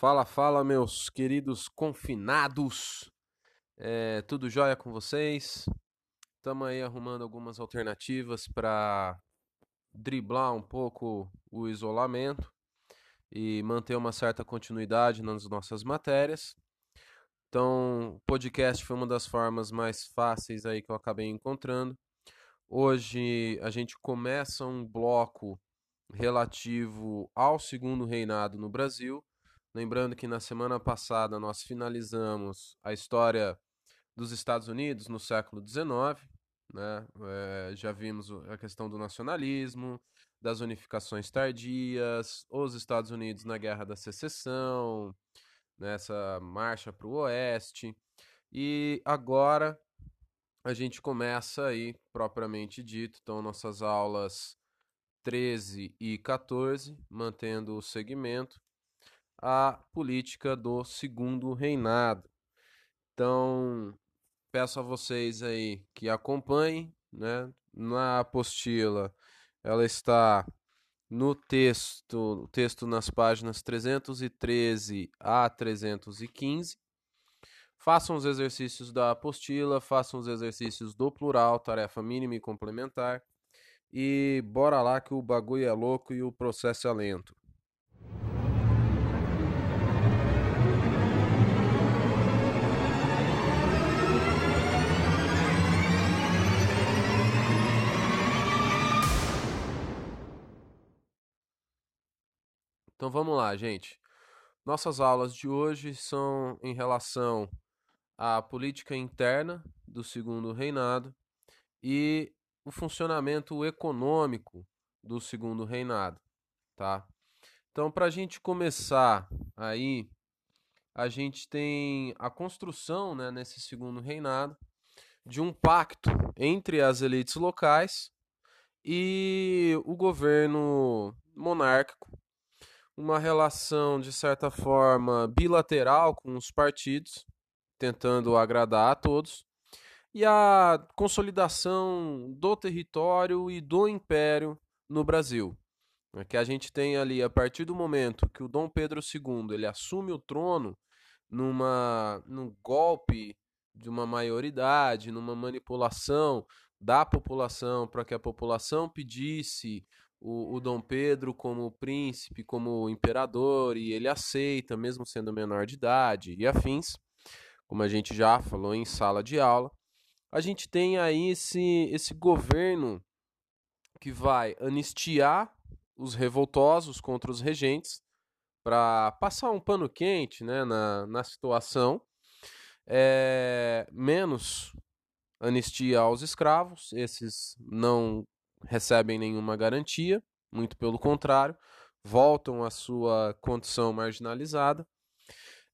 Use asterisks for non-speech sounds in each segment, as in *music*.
Fala, fala, meus queridos confinados. É, tudo jóia com vocês? Estamos aí arrumando algumas alternativas para driblar um pouco o isolamento e manter uma certa continuidade nas nossas matérias. Então, o podcast foi uma das formas mais fáceis aí que eu acabei encontrando. Hoje a gente começa um bloco relativo ao segundo reinado no Brasil Lembrando que na semana passada nós finalizamos a história dos Estados Unidos no século XIX, né? É, já vimos a questão do nacionalismo, das unificações tardias, os Estados Unidos na Guerra da Secessão, nessa marcha para o Oeste. E agora a gente começa aí, propriamente dito, então nossas aulas 13 e 14, mantendo o segmento a política do segundo reinado. Então, peço a vocês aí que acompanhem, né? Na apostila, ela está no texto, texto nas páginas 313 a 315. Façam os exercícios da apostila, façam os exercícios do plural, tarefa mínima e complementar. E bora lá que o bagulho é louco e o processo é lento. Então vamos lá, gente. Nossas aulas de hoje são em relação à política interna do segundo reinado e o funcionamento econômico do segundo reinado, tá? Então, para a gente começar aí, a gente tem a construção, né, nesse segundo reinado, de um pacto entre as elites locais e o governo monárquico uma relação, de certa forma, bilateral com os partidos, tentando agradar a todos, e a consolidação do território e do império no Brasil. É que a gente tem ali, a partir do momento que o Dom Pedro II ele assume o trono numa, num golpe de uma maioridade, numa manipulação da população para que a população pedisse o, o Dom Pedro como príncipe, como imperador, e ele aceita, mesmo sendo menor de idade e afins, como a gente já falou em sala de aula. A gente tem aí esse, esse governo que vai anistiar os revoltosos contra os regentes para passar um pano quente né, na, na situação, é, menos anistia aos escravos, esses não recebem nenhuma garantia, muito pelo contrário, voltam à sua condição marginalizada.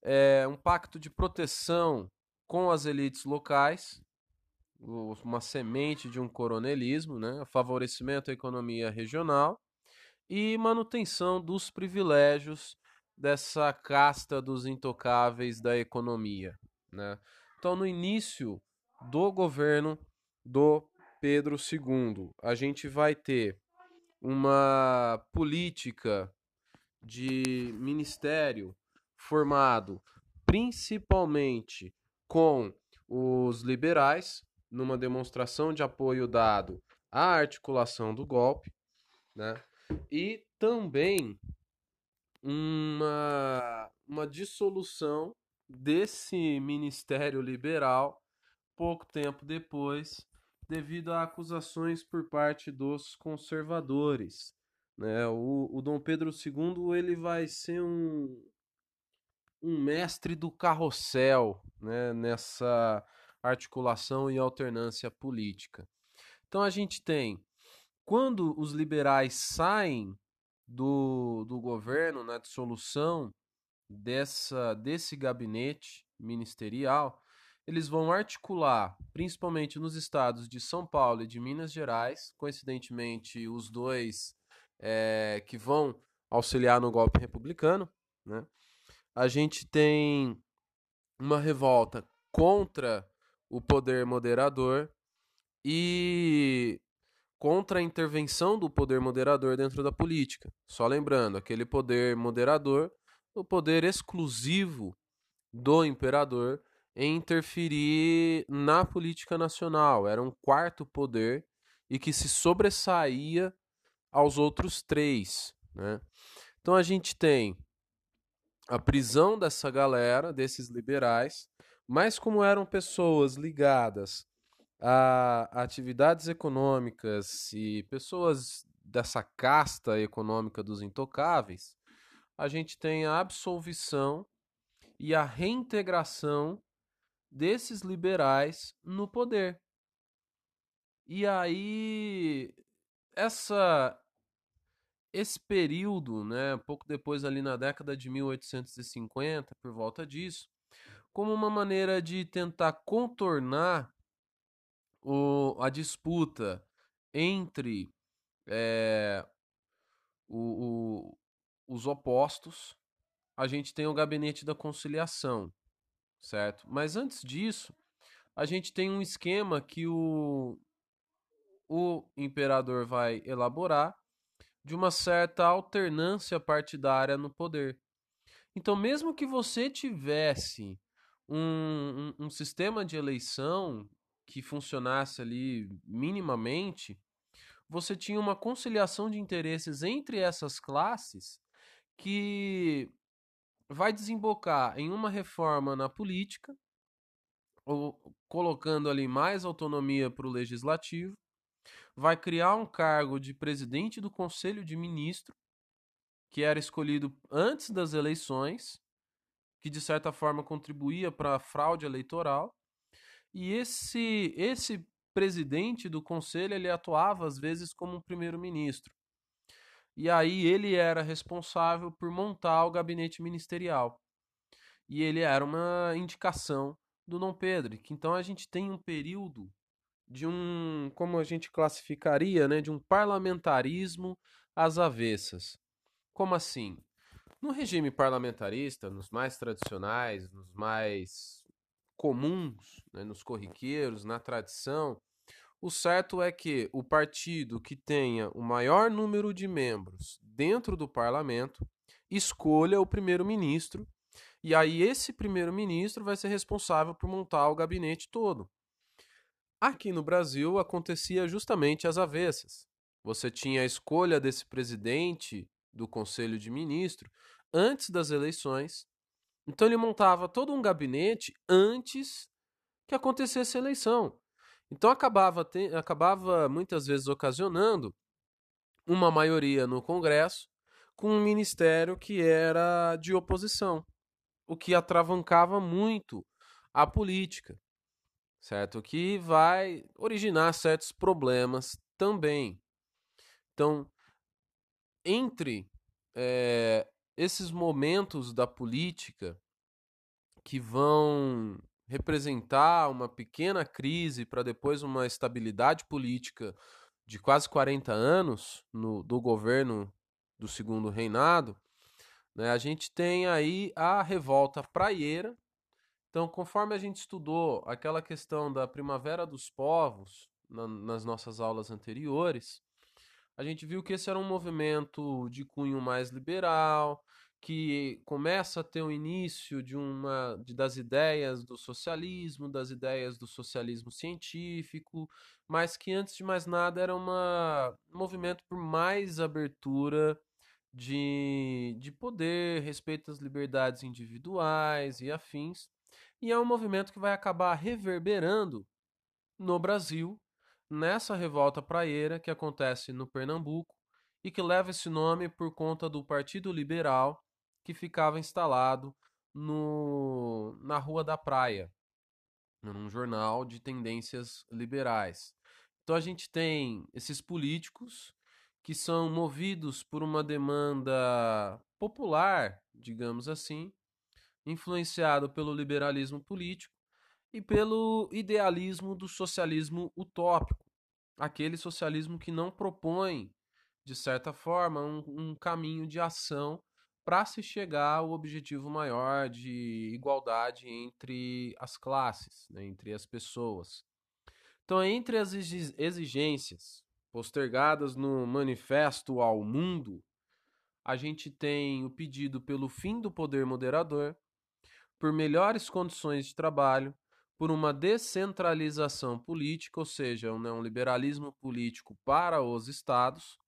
É um pacto de proteção com as elites locais, uma semente de um coronelismo, né? favorecimento à economia regional e manutenção dos privilégios dessa casta dos intocáveis da economia. Né? Então, no início do governo do Pedro II, a gente vai ter uma política de ministério formado principalmente com os liberais, numa demonstração de apoio dado à articulação do golpe, né? e também uma, uma dissolução desse ministério liberal pouco tempo depois devido a acusações por parte dos conservadores. Né? O, o Dom Pedro II ele vai ser um, um mestre do carrossel né? nessa articulação e alternância política. Então a gente tem, quando os liberais saem do, do governo, na dissolução dessa, desse gabinete ministerial, eles vão articular, principalmente nos estados de São Paulo e de Minas Gerais, coincidentemente os dois é, que vão auxiliar no golpe republicano. Né? A gente tem uma revolta contra o poder moderador e contra a intervenção do poder moderador dentro da política. Só lembrando, aquele poder moderador o poder exclusivo do imperador em interferir na política nacional. Era um quarto poder e que se sobressaía aos outros três. Né? Então a gente tem a prisão dessa galera, desses liberais, mas como eram pessoas ligadas a atividades econômicas e pessoas dessa casta econômica dos intocáveis, a gente tem a absolvição e a reintegração desses liberais no poder. E aí essa esse período, né, pouco depois ali na década de 1850, por volta disso, como uma maneira de tentar contornar o, a disputa entre é, o, o, os opostos, a gente tem o gabinete da conciliação, certo? Mas antes disso, a gente tem um esquema que o, o imperador vai elaborar de uma certa alternância partidária no poder. Então, mesmo que você tivesse um, um, um sistema de eleição que funcionasse ali minimamente, você tinha uma conciliação de interesses entre essas classes que vai desembocar em uma reforma na política, ou colocando ali mais autonomia para o legislativo, vai criar um cargo de presidente do Conselho de Ministro, que era escolhido antes das eleições, que de certa forma contribuía para a fraude eleitoral. E esse esse presidente do conselho, ele atuava às vezes como um primeiro-ministro. E aí ele era responsável por montar o gabinete ministerial. E ele era uma indicação do Dom Pedro. Então a gente tem um período de um, como a gente classificaria, né, de um parlamentarismo às avessas. Como assim? No regime parlamentarista, nos mais tradicionais, nos mais comuns, né, nos corriqueiros, na tradição, o certo é que o partido que tenha o maior número de membros dentro do parlamento escolha o primeiro-ministro, e aí esse primeiro-ministro vai ser responsável por montar o gabinete todo. Aqui no Brasil acontecia justamente as avessas. Você tinha a escolha desse presidente do Conselho de Ministros antes das eleições. Então ele montava todo um gabinete antes que acontecesse a eleição. Então acabava, te... acabava muitas vezes ocasionando uma maioria no Congresso com um ministério que era de oposição, o que atravancava muito a política certo? Que vai originar certos problemas também. Então, entre é, esses momentos da política que vão representar uma pequena crise para depois uma estabilidade política de quase 40 anos no, do governo do segundo reinado, né, a gente tem aí a revolta praieira, então, conforme a gente estudou aquela questão da primavera dos povos na, nas nossas aulas anteriores, a gente viu que esse era um movimento de cunho mais liberal, que começa a ter o início de uma de, das ideias do socialismo, das ideias do socialismo científico, mas que antes de mais nada era uma, um movimento por mais abertura de, de poder, respeito às liberdades individuais e afins. E é um movimento que vai acabar reverberando no Brasil, nessa revolta praieira que acontece no Pernambuco e que leva esse nome por conta do Partido Liberal que ficava instalado no, na Rua da Praia, num jornal de tendências liberais. Então a gente tem esses políticos que são movidos por uma demanda popular, digamos assim, influenciado pelo liberalismo político e pelo idealismo do socialismo utópico, aquele socialismo que não propõe, de certa forma, um, um caminho de ação para se chegar ao objetivo maior de igualdade entre as classes, né, entre as pessoas. Então, entre as exigências postergadas no Manifesto ao Mundo, a gente tem o pedido pelo fim do poder moderador, por melhores condições de trabalho, por uma descentralização política, ou seja, um, né, um liberalismo político para os estados,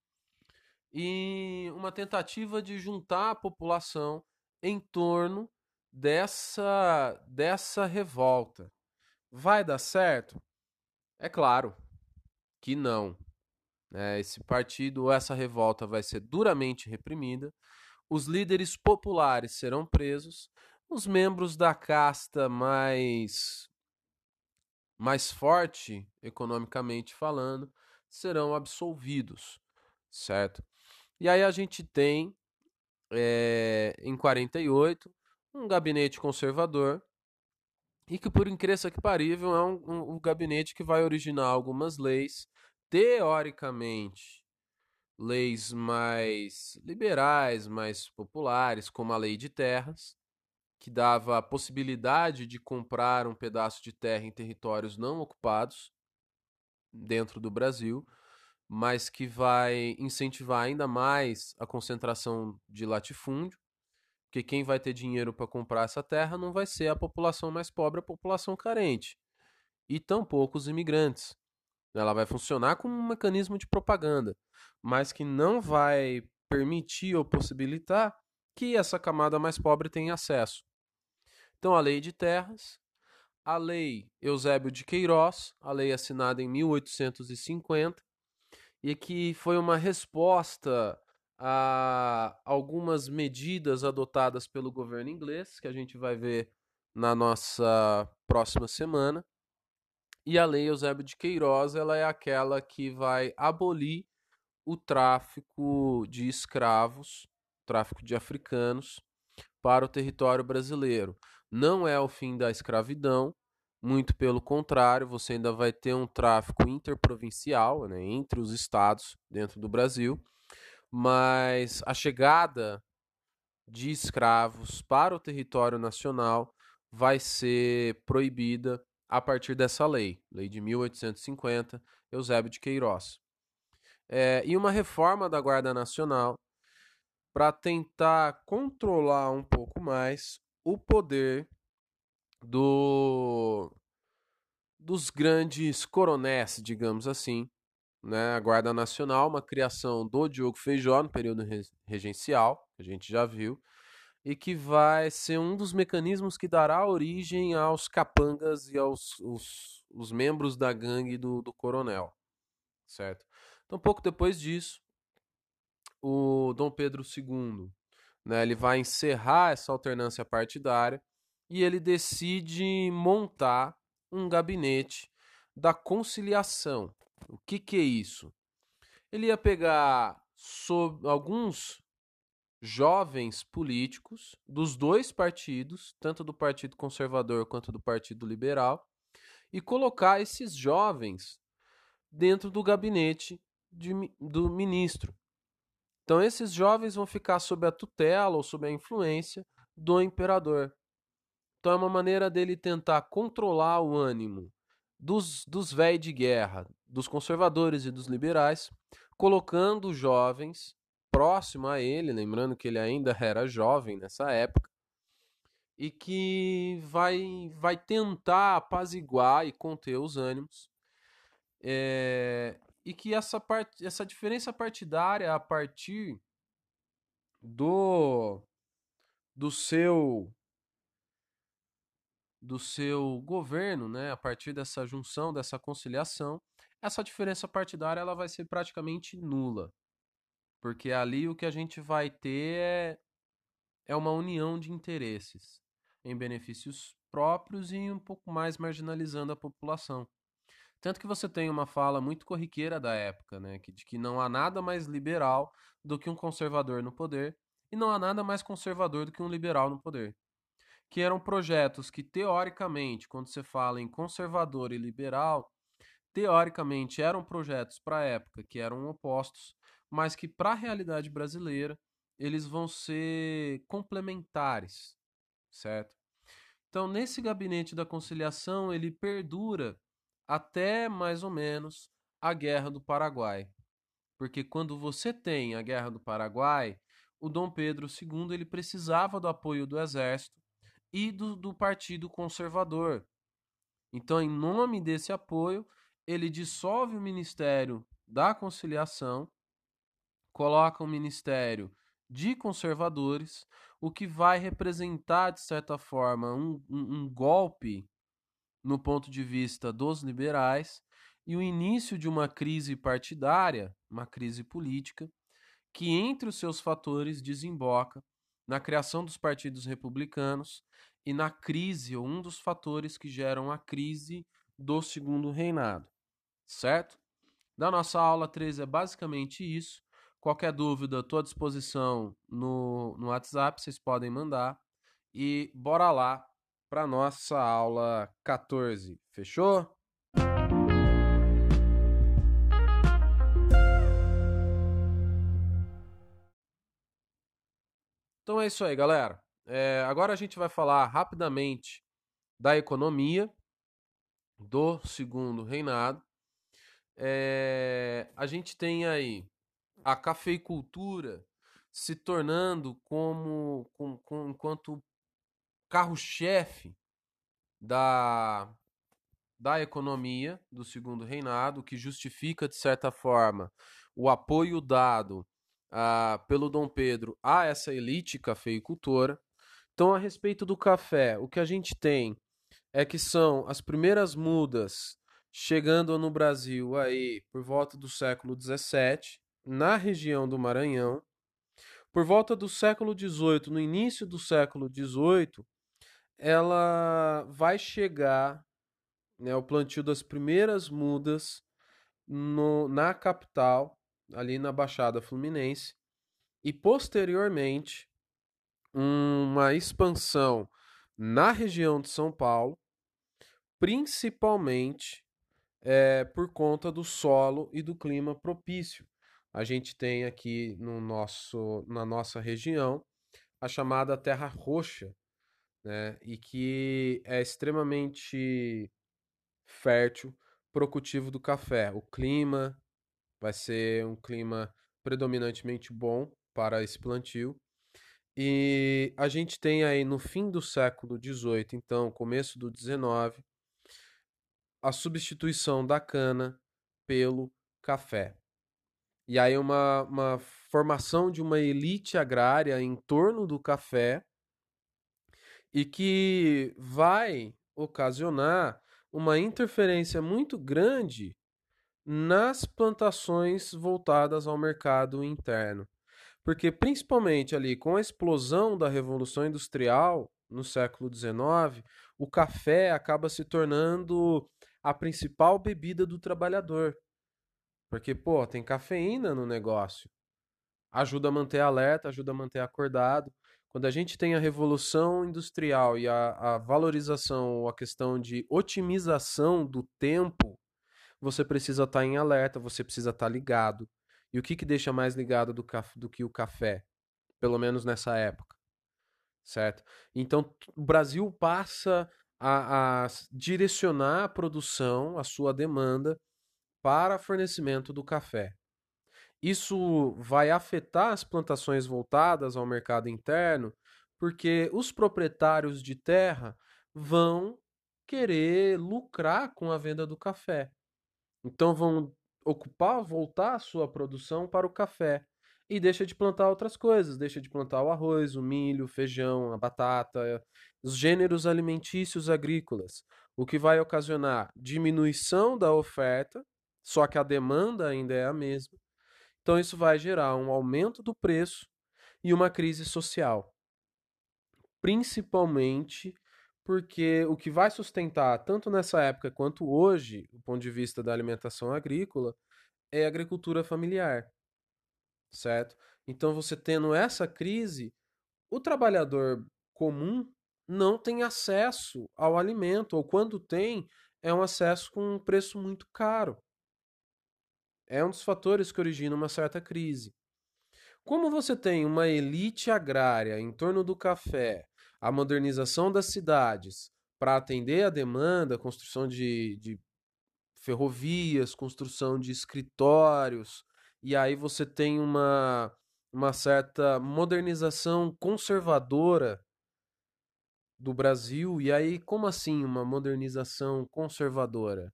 e uma tentativa de juntar a população em torno dessa, dessa revolta. Vai dar certo? É claro que não. É, esse partido, essa revolta vai ser duramente reprimida, os líderes populares serão presos, os membros da casta mais mais forte economicamente falando serão absolvidos, certo? E aí a gente tem é, em 48 um gabinete conservador e que por incrível que parível é um, um, um gabinete que vai originar algumas leis teoricamente leis mais liberais, mais populares, como a lei de terras, que dava a possibilidade de comprar um pedaço de terra em territórios não ocupados dentro do Brasil, mas que vai incentivar ainda mais a concentração de latifúndio, porque quem vai ter dinheiro para comprar essa terra não vai ser a população mais pobre, a população carente, e tampouco os imigrantes. Ela vai funcionar como um mecanismo de propaganda, mas que não vai permitir ou possibilitar que essa camada mais pobre tenha acesso. Então, a lei de terras, a lei Eusébio de Queiroz, a lei assinada em 1850, e que foi uma resposta a algumas medidas adotadas pelo governo inglês, que a gente vai ver na nossa próxima semana. E a lei Eusébio de Queiroz, ela é aquela que vai abolir o tráfico de escravos, tráfico de africanos para o território brasileiro. Não é o fim da escravidão, muito pelo contrário, você ainda vai ter um tráfico interprovincial né, entre os estados dentro do Brasil, mas a chegada de escravos para o território nacional vai ser proibida a partir dessa lei, lei de 1850, Eusébio de Queiroz. É, e uma reforma da Guarda Nacional para tentar controlar um pouco mais o poder do dos grandes coronéis, digamos assim, né? A Guarda Nacional, uma criação do Diogo Feijó no período regencial, que a gente já viu, e que vai ser um dos mecanismos que dará origem aos capangas e aos os, os membros da gangue do, do coronel, certo? Então, pouco depois disso, o Dom Pedro II, né, ele vai encerrar essa alternância partidária e ele decide montar um gabinete da conciliação. O que, que é isso? Ele ia pegar alguns jovens políticos dos dois partidos, tanto do Partido Conservador quanto do Partido Liberal, e colocar esses jovens dentro do gabinete de, do ministro. Então, esses jovens vão ficar sob a tutela ou sob a influência do imperador. Então, é uma maneira dele tentar controlar o ânimo dos, dos velhos de guerra, dos conservadores e dos liberais, colocando jovens próximo a ele, lembrando que ele ainda *laughs* era jovem nessa época, e que vai, vai tentar apaziguar e conter os ânimos. É, e que essa, part, essa diferença partidária a partir do do seu do seu governo, né, a partir dessa junção, dessa conciliação, essa diferença partidária ela vai ser praticamente nula. Porque ali o que a gente vai ter é, é uma união de interesses em benefícios próprios e um pouco mais marginalizando a população. Tanto que você tem uma fala muito corriqueira da época, né, de que não há nada mais liberal do que um conservador no poder e não há nada mais conservador do que um liberal no poder. Que eram projetos que, teoricamente, quando você fala em conservador e liberal, teoricamente eram projetos para a época que eram opostos, mas que para a realidade brasileira eles vão ser complementares, certo? Então, nesse gabinete da conciliação, ele perdura até mais ou menos a Guerra do Paraguai. Porque quando você tem a Guerra do Paraguai, o Dom Pedro II ele precisava do apoio do exército e do, do Partido Conservador. Então, em nome desse apoio, ele dissolve o Ministério da Conciliação, coloca um Ministério de Conservadores, o que vai representar, de certa forma, um, um, um golpe no ponto de vista dos liberais e o início de uma crise partidária, uma crise política, que entre os seus fatores desemboca na criação dos partidos republicanos e na crise, ou um dos fatores que geram a crise do segundo reinado, certo? Da nossa aula 13 é basicamente isso. Qualquer dúvida, estou à disposição no, no WhatsApp, vocês podem mandar. E bora lá para nossa aula 14. Fechou? Então é isso aí, galera. É, agora a gente vai falar rapidamente da economia do segundo reinado. É, a gente tem aí a cafeicultura se tornando como com, com, enquanto carro-chefe da, da economia do segundo reinado, que justifica, de certa forma, o apoio dado ah, pelo Dom Pedro a essa elite cafeicultora. Então, a respeito do café, o que a gente tem é que são as primeiras mudas chegando no Brasil aí por volta do século XVII, na região do Maranhão. Por volta do século XVIII, no início do século XVIII, ela vai chegar, né, o plantio das primeiras mudas no, na capital, ali na Baixada Fluminense, e posteriormente uma expansão na região de São Paulo, principalmente é, por conta do solo e do clima propício. A gente tem aqui no nosso, na nossa região a chamada Terra Roxa, né, e que é extremamente fértil para o cultivo do café. O clima vai ser um clima predominantemente bom para esse plantio. E a gente tem aí no fim do século XVIII, então começo do XIX, a substituição da cana pelo café. E aí uma, uma formação de uma elite agrária em torno do café e que vai ocasionar uma interferência muito grande nas plantações voltadas ao mercado interno. Porque, principalmente ali com a explosão da Revolução Industrial no século XIX, o café acaba se tornando a principal bebida do trabalhador. Porque, pô, tem cafeína no negócio. Ajuda a manter alerta, ajuda a manter acordado. Quando a gente tem a revolução industrial e a, a valorização, a questão de otimização do tempo, você precisa estar tá em alerta, você precisa estar tá ligado. E o que, que deixa mais ligado do, do que o café? Pelo menos nessa época. Certo? Então, o Brasil passa a, a direcionar a produção, a sua demanda, para fornecimento do café. Isso vai afetar as plantações voltadas ao mercado interno, porque os proprietários de terra vão querer lucrar com a venda do café. Então vão ocupar, voltar a sua produção para o café. E deixa de plantar outras coisas, deixa de plantar o arroz, o milho, o feijão, a batata, os gêneros alimentícios agrícolas, o que vai ocasionar diminuição da oferta, só que a demanda ainda é a mesma, então, isso vai gerar um aumento do preço e uma crise social. Principalmente porque o que vai sustentar, tanto nessa época quanto hoje, do ponto de vista da alimentação agrícola, é a agricultura familiar. Certo? Então, você tendo essa crise, o trabalhador comum não tem acesso ao alimento, ou quando tem, é um acesso com um preço muito caro é um dos fatores que origina uma certa crise. Como você tem uma elite agrária em torno do café, a modernização das cidades para atender a demanda, construção de, de ferrovias, construção de escritórios, e aí você tem uma, uma certa modernização conservadora do Brasil. E aí, como assim uma modernização conservadora?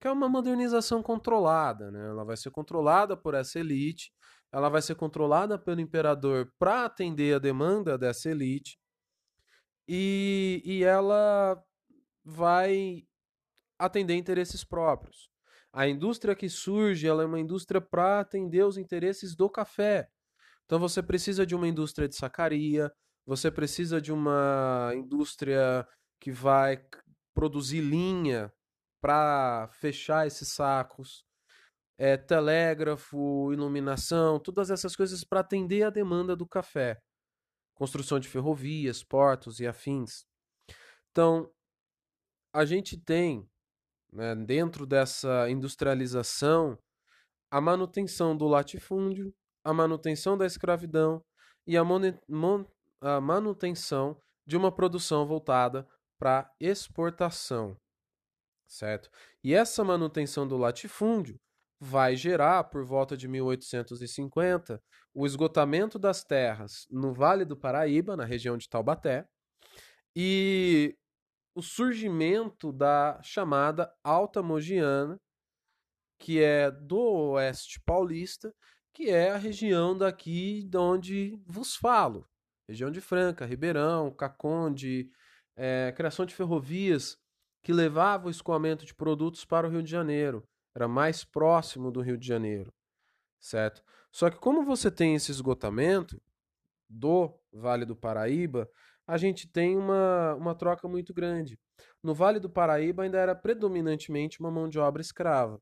Que é uma modernização controlada, né? Ela vai ser controlada por essa elite, ela vai ser controlada pelo imperador para atender a demanda dessa elite. E, e ela vai atender interesses próprios. A indústria que surge, ela é uma indústria para atender os interesses do café. Então você precisa de uma indústria de sacaria, você precisa de uma indústria que vai produzir linha para fechar esses sacos, é, telégrafo, iluminação, todas essas coisas para atender a demanda do café. Construção de ferrovias, portos e afins. Então, a gente tem, né, dentro dessa industrialização, a manutenção do latifúndio, a manutenção da escravidão e a, a manutenção de uma produção voltada para exportação, certo? E essa manutenção do latifúndio vai gerar, por volta de 1850, o esgotamento das terras no Vale do Paraíba, na região de Taubaté, e o surgimento da chamada Alta Mogiana, que é do oeste paulista, que é a região daqui de onde vos falo. Região de Franca, Ribeirão, Caconde, é, criação de ferrovias que levavam o escoamento de produtos para o Rio de Janeiro. Era mais próximo do Rio de Janeiro, certo? Só que como você tem esse esgotamento do Vale do Paraíba, a gente tem uma, uma troca muito grande. No Vale do Paraíba ainda era predominantemente uma mão de obra escrava.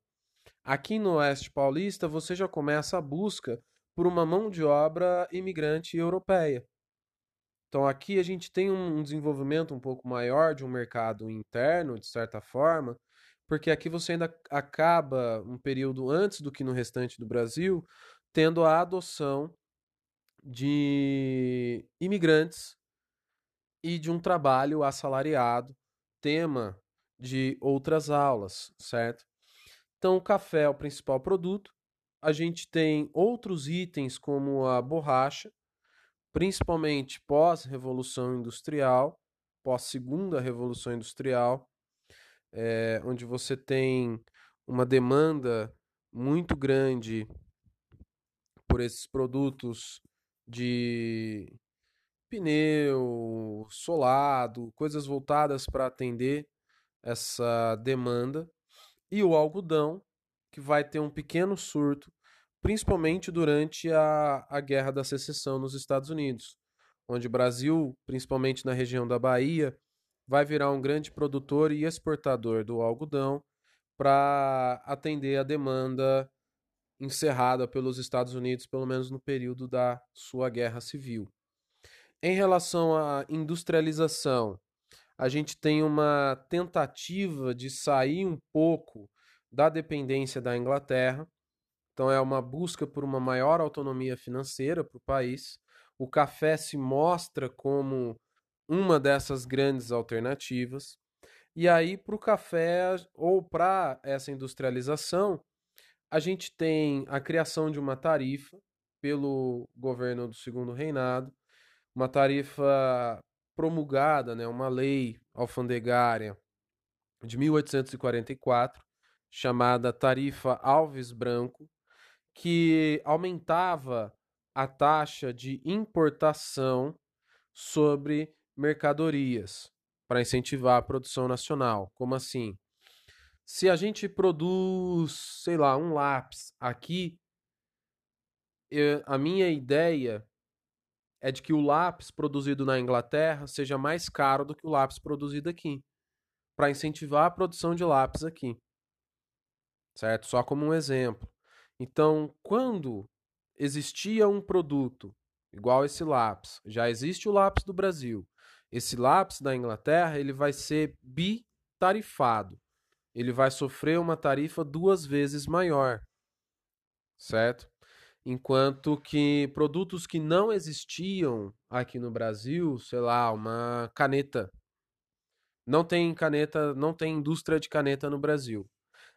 Aqui no Oeste Paulista, você já começa a busca por uma mão de obra imigrante europeia. Então aqui a gente tem um desenvolvimento um pouco maior de um mercado interno, de certa forma, porque aqui você ainda acaba um período antes do que no restante do Brasil, tendo a adoção de imigrantes e de um trabalho assalariado, tema de outras aulas, certo? Então, o café é o principal produto. A gente tem outros itens como a borracha, principalmente pós-revolução industrial, pós-segunda revolução industrial, é, onde você tem uma demanda muito grande por esses produtos de pneu, solado, coisas voltadas para atender essa demanda, e o algodão, que vai ter um pequeno surto, principalmente durante a, a Guerra da Secessão nos Estados Unidos, onde o Brasil, principalmente na região da Bahia, vai virar um grande produtor e exportador do algodão para atender a demanda encerrada pelos Estados Unidos, pelo menos no período da sua guerra civil. Em relação à industrialização, a gente tem uma tentativa de sair um pouco da dependência da Inglaterra. Então, é uma busca por uma maior autonomia financeira para o país. O café se mostra como uma dessas grandes alternativas. E aí, para o café ou para essa industrialização, a gente tem a criação de uma tarifa pelo governo do segundo reinado, uma tarifa promulgada, né, uma lei alfandegária de 1844, chamada Tarifa Alves Branco, que aumentava a taxa de importação sobre mercadorias para incentivar a produção nacional. Como assim? Se a gente produz, sei lá, um lápis aqui, eu, a minha ideia é de que o lápis produzido na Inglaterra seja mais caro do que o lápis produzido aqui, para incentivar a produção de lápis aqui. Certo? Só como um exemplo. Então, quando existia um produto igual esse lápis, já existe o lápis do Brasil. Esse lápis da Inglaterra, ele vai ser bitarifado. Ele vai sofrer uma tarifa duas vezes maior. Certo? enquanto que produtos que não existiam aqui no Brasil, sei lá, uma caneta. Não tem caneta, não tem indústria de caneta no Brasil.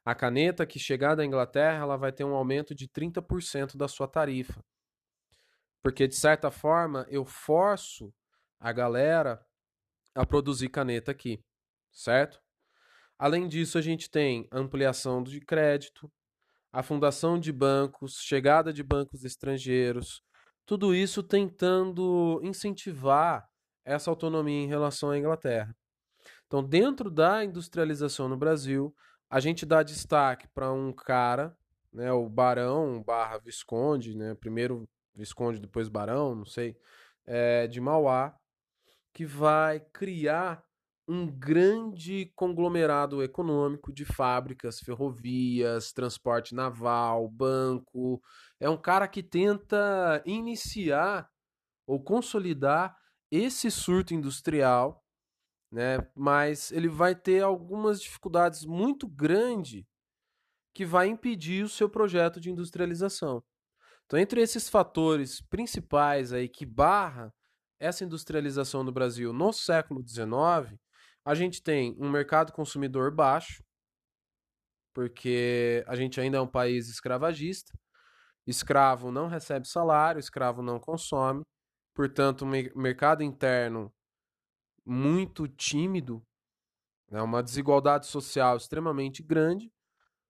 A caneta que chegar da Inglaterra, ela vai ter um aumento de 30% da sua tarifa. Porque, de certa forma, eu forço a galera a produzir caneta aqui, certo? Além disso, a gente tem ampliação de crédito, a fundação de bancos, chegada de bancos estrangeiros, tudo isso tentando incentivar essa autonomia em relação à Inglaterra. Então, dentro da industrialização no Brasil, a gente dá destaque para um cara, né, o Barão barra Visconde, né, primeiro Visconde, depois Barão, não sei, é, de Mauá, que vai criar um grande conglomerado econômico de fábricas, ferrovias, transporte naval, banco. É um cara que tenta iniciar ou consolidar esse surto industrial, né? Mas ele vai ter algumas dificuldades muito grandes que vai impedir o seu projeto de industrialização. Então, entre esses fatores principais aí que barra essa industrialização no Brasil no século XIX, a gente tem um mercado consumidor baixo, porque a gente ainda é um país escravagista. Escravo não recebe salário, escravo não consome. Portanto, um mercado interno muito tímido, né, uma desigualdade social extremamente grande,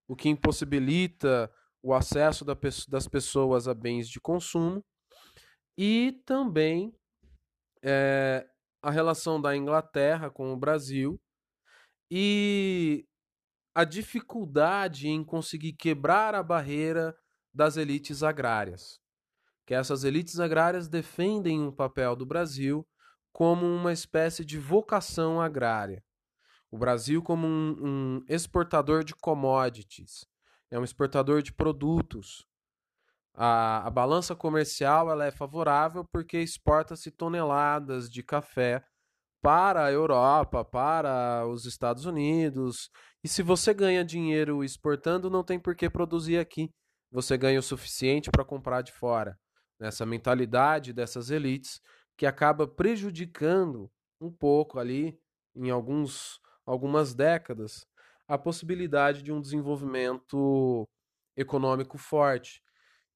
o que impossibilita o acesso das pessoas a bens de consumo e também é, a relação da Inglaterra com o Brasil e a dificuldade em conseguir quebrar a barreira das elites agrárias. Que essas elites agrárias defendem o papel do Brasil como uma espécie de vocação agrária. O Brasil como um, um exportador de commodities, é um exportador de produtos, a, a balança comercial ela é favorável porque exporta-se toneladas de café para a Europa, para os Estados Unidos. E se você ganha dinheiro exportando, não tem por que produzir aqui. Você ganha o suficiente para comprar de fora. Nessa mentalidade dessas elites que acaba prejudicando um pouco ali, em alguns, algumas décadas, a possibilidade de um desenvolvimento econômico forte.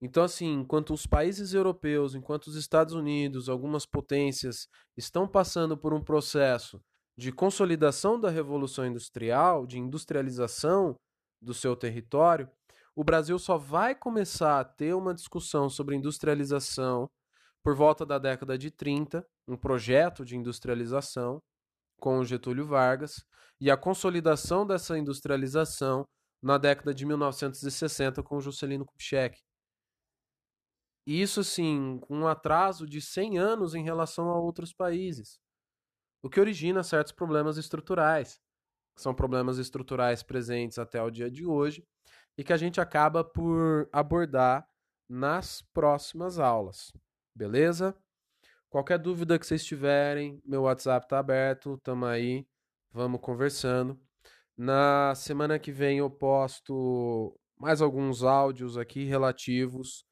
Então, assim, enquanto os países europeus, enquanto os Estados Unidos, algumas potências estão passando por um processo de consolidação da revolução industrial, de industrialização do seu território, o Brasil só vai começar a ter uma discussão sobre industrialização por volta da década de 30, um projeto de industrialização com Getúlio Vargas, e a consolidação dessa industrialização na década de 1960 com Juscelino Kubitschek. Isso, sim, com um atraso de 100 anos em relação a outros países. O que origina certos problemas estruturais, que são problemas estruturais presentes até o dia de hoje e que a gente acaba por abordar nas próximas aulas. Beleza? Qualquer dúvida que vocês tiverem, meu WhatsApp está aberto, tamo aí, vamos conversando. Na semana que vem eu posto mais alguns áudios aqui relativos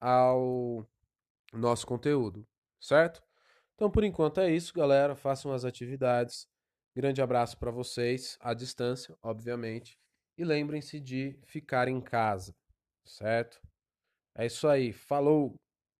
ao nosso conteúdo, certo? Então, por enquanto é isso, galera. Façam as atividades. Grande abraço para vocês, à distância, obviamente. E lembrem-se de ficar em casa, certo? É isso aí. Falou!